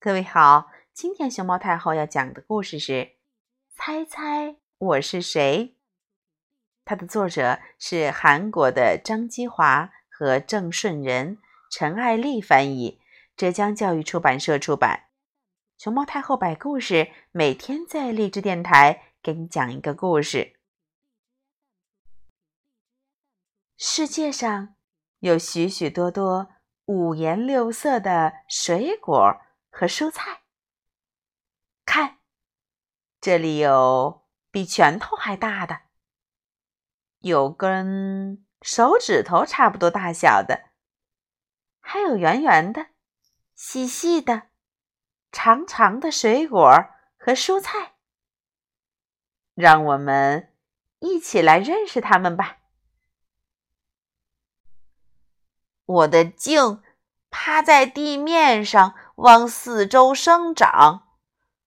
各位好，今天熊猫太后要讲的故事是《猜猜我是谁》。它的作者是韩国的张基华和郑顺仁，陈爱丽翻译，浙江教育出版社出版。熊猫太后摆故事，每天在励志电台给你讲一个故事。世界上有许许多多五颜六色的水果。和蔬菜，看，这里有比拳头还大的，有跟手指头差不多大小的，还有圆圆的、细细的、长长的水果和蔬菜。让我们一起来认识它们吧。我的茎趴在地面上。往四周生长，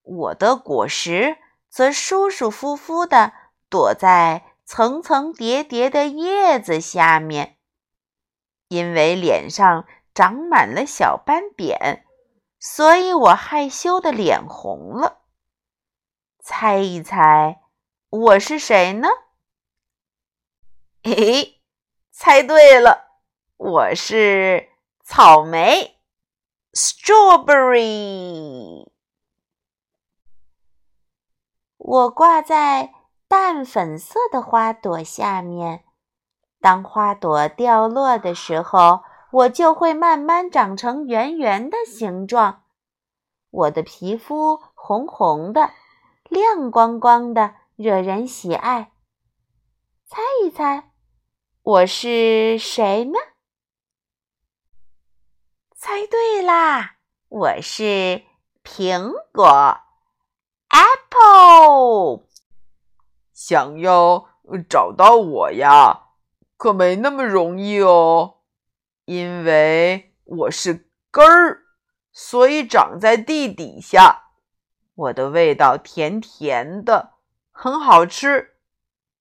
我的果实则舒舒服服地躲在层层叠叠的叶子下面。因为脸上长满了小斑点，所以我害羞的脸红了。猜一猜，我是谁呢？嘿，猜对了，我是草莓。Strawberry，我挂在淡粉色的花朵下面。当花朵掉落的时候，我就会慢慢长成圆圆的形状。我的皮肤红红的，亮光光的，惹人喜爱。猜一猜，我是谁呢？猜对啦！我是苹果，Apple。想要找到我呀，可没那么容易哦。因为我是根儿，所以长在地底下。我的味道甜甜的，很好吃。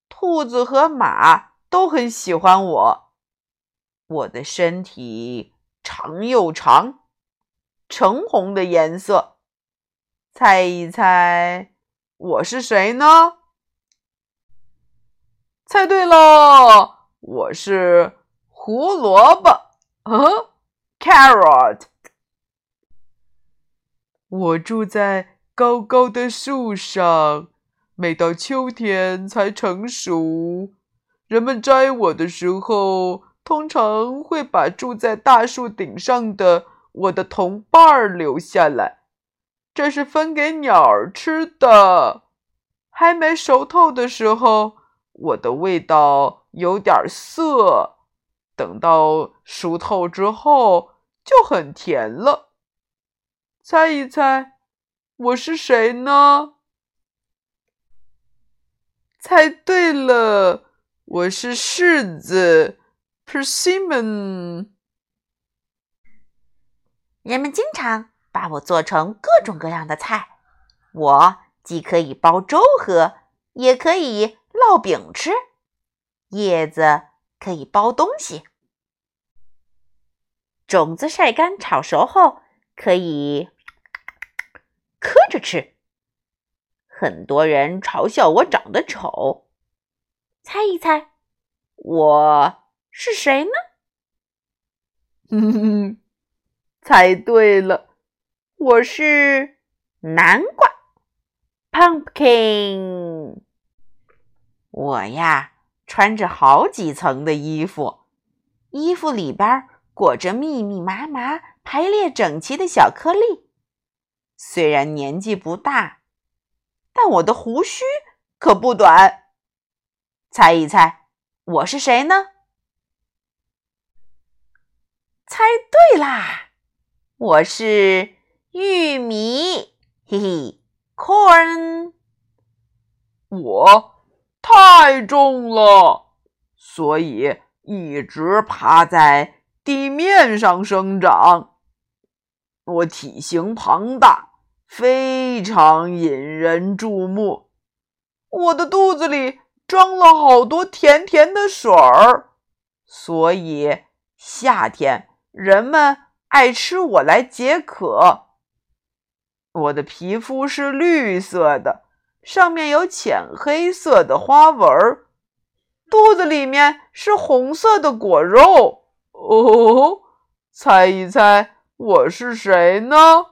兔子和马都很喜欢我。我的身体。长又长，橙红的颜色。猜一猜，我是谁呢？猜对了，我是胡萝卜。嗯，carrot。我住在高高的树上，每到秋天才成熟。人们摘我的时候。通常会把住在大树顶上的我的同伴儿留下来，这是分给鸟儿吃的。还没熟透的时候，我的味道有点涩，等到熟透之后就很甜了。猜一猜，我是谁呢？猜对了，我是柿子。Persimmon，人们经常把我做成各种各样的菜。我既可以煲粥喝，也可以烙饼吃。叶子可以包东西，种子晒干炒熟后可以磕着吃。很多人嘲笑我长得丑，猜一猜，我。是谁呢？哼哼，猜对了，我是南瓜，pumpkin。我呀，穿着好几层的衣服，衣服里边裹着密密麻麻、排列整齐的小颗粒。虽然年纪不大，但我的胡须可不短。猜一猜，我是谁呢？猜对啦！我是玉米，嘿嘿，corn。我太重了，所以一直趴在地面上生长。我体型庞大，非常引人注目。我的肚子里装了好多甜甜的水儿，所以夏天。人们爱吃我来解渴。我的皮肤是绿色的，上面有浅黑色的花纹儿，肚子里面是红色的果肉。哦，猜一猜我是谁呢？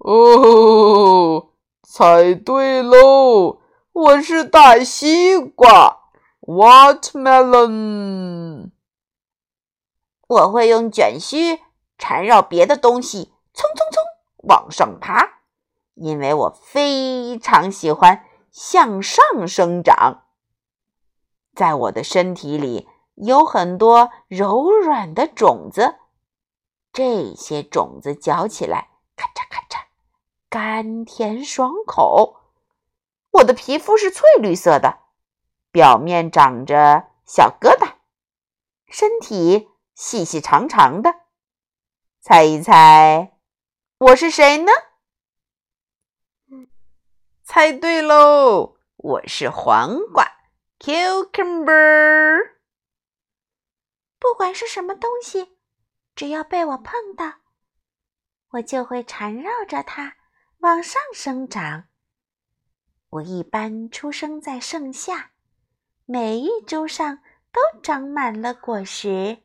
哦，猜对喽，我是大西瓜，watermelon。我会用卷须缠绕别的东西，蹭蹭蹭往上爬，因为我非常喜欢向上生长。在我的身体里有很多柔软的种子，这些种子嚼起来咔嚓咔嚓，甘甜爽口。我的皮肤是翠绿色的，表面长着小疙瘩，身体。细细长长的，猜一猜，我是谁呢？猜对喽，我是黄瓜，cucumber。不管是什么东西，只要被我碰到，我就会缠绕着它往上生长。我一般出生在盛夏，每一株上都长满了果实。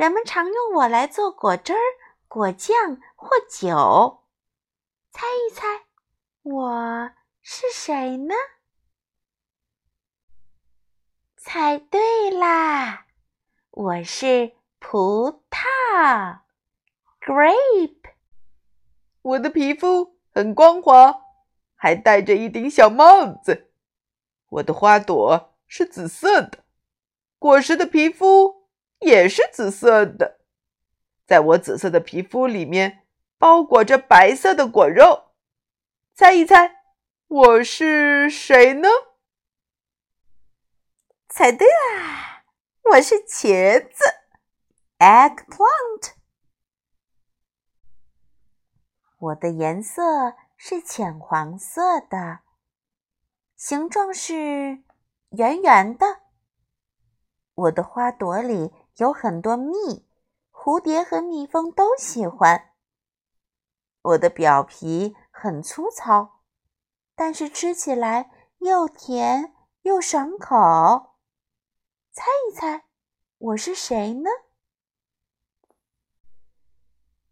人们常用我来做果汁儿、果酱或酒。猜一猜，我是谁呢？猜对啦，我是葡萄 （grape）。我的皮肤很光滑，还戴着一顶小帽子。我的花朵是紫色的，果实的皮肤。也是紫色的，在我紫色的皮肤里面包裹着白色的果肉。猜一猜，我是谁呢？猜对啦，我是茄子，eggplant。我的颜色是浅黄色的，形状是圆圆的。我的花朵里。有很多蜜，蝴蝶和蜜蜂都喜欢。我的表皮很粗糙，但是吃起来又甜又爽口。猜一猜，我是谁呢？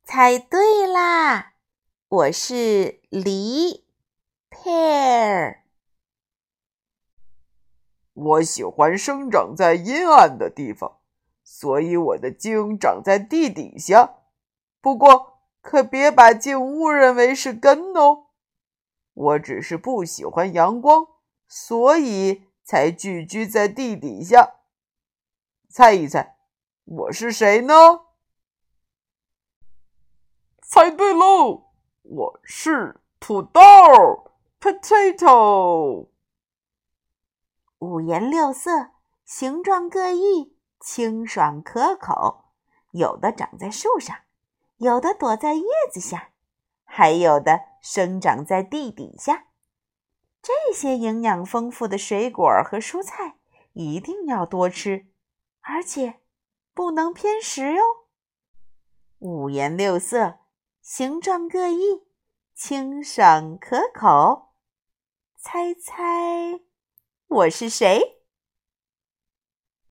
猜对啦，我是梨，pear。我喜欢生长在阴暗的地方。所以我的茎长在地底下，不过可别把茎误认为是根哦。我只是不喜欢阳光，所以才聚居在地底下。猜一猜，我是谁呢？猜对喽，我是土豆，potato。五颜六色，形状各异。清爽可口，有的长在树上，有的躲在叶子下，还有的生长在地底下。这些营养丰富的水果和蔬菜一定要多吃，而且不能偏食哟。五颜六色，形状各异，清爽可口。猜猜我是谁？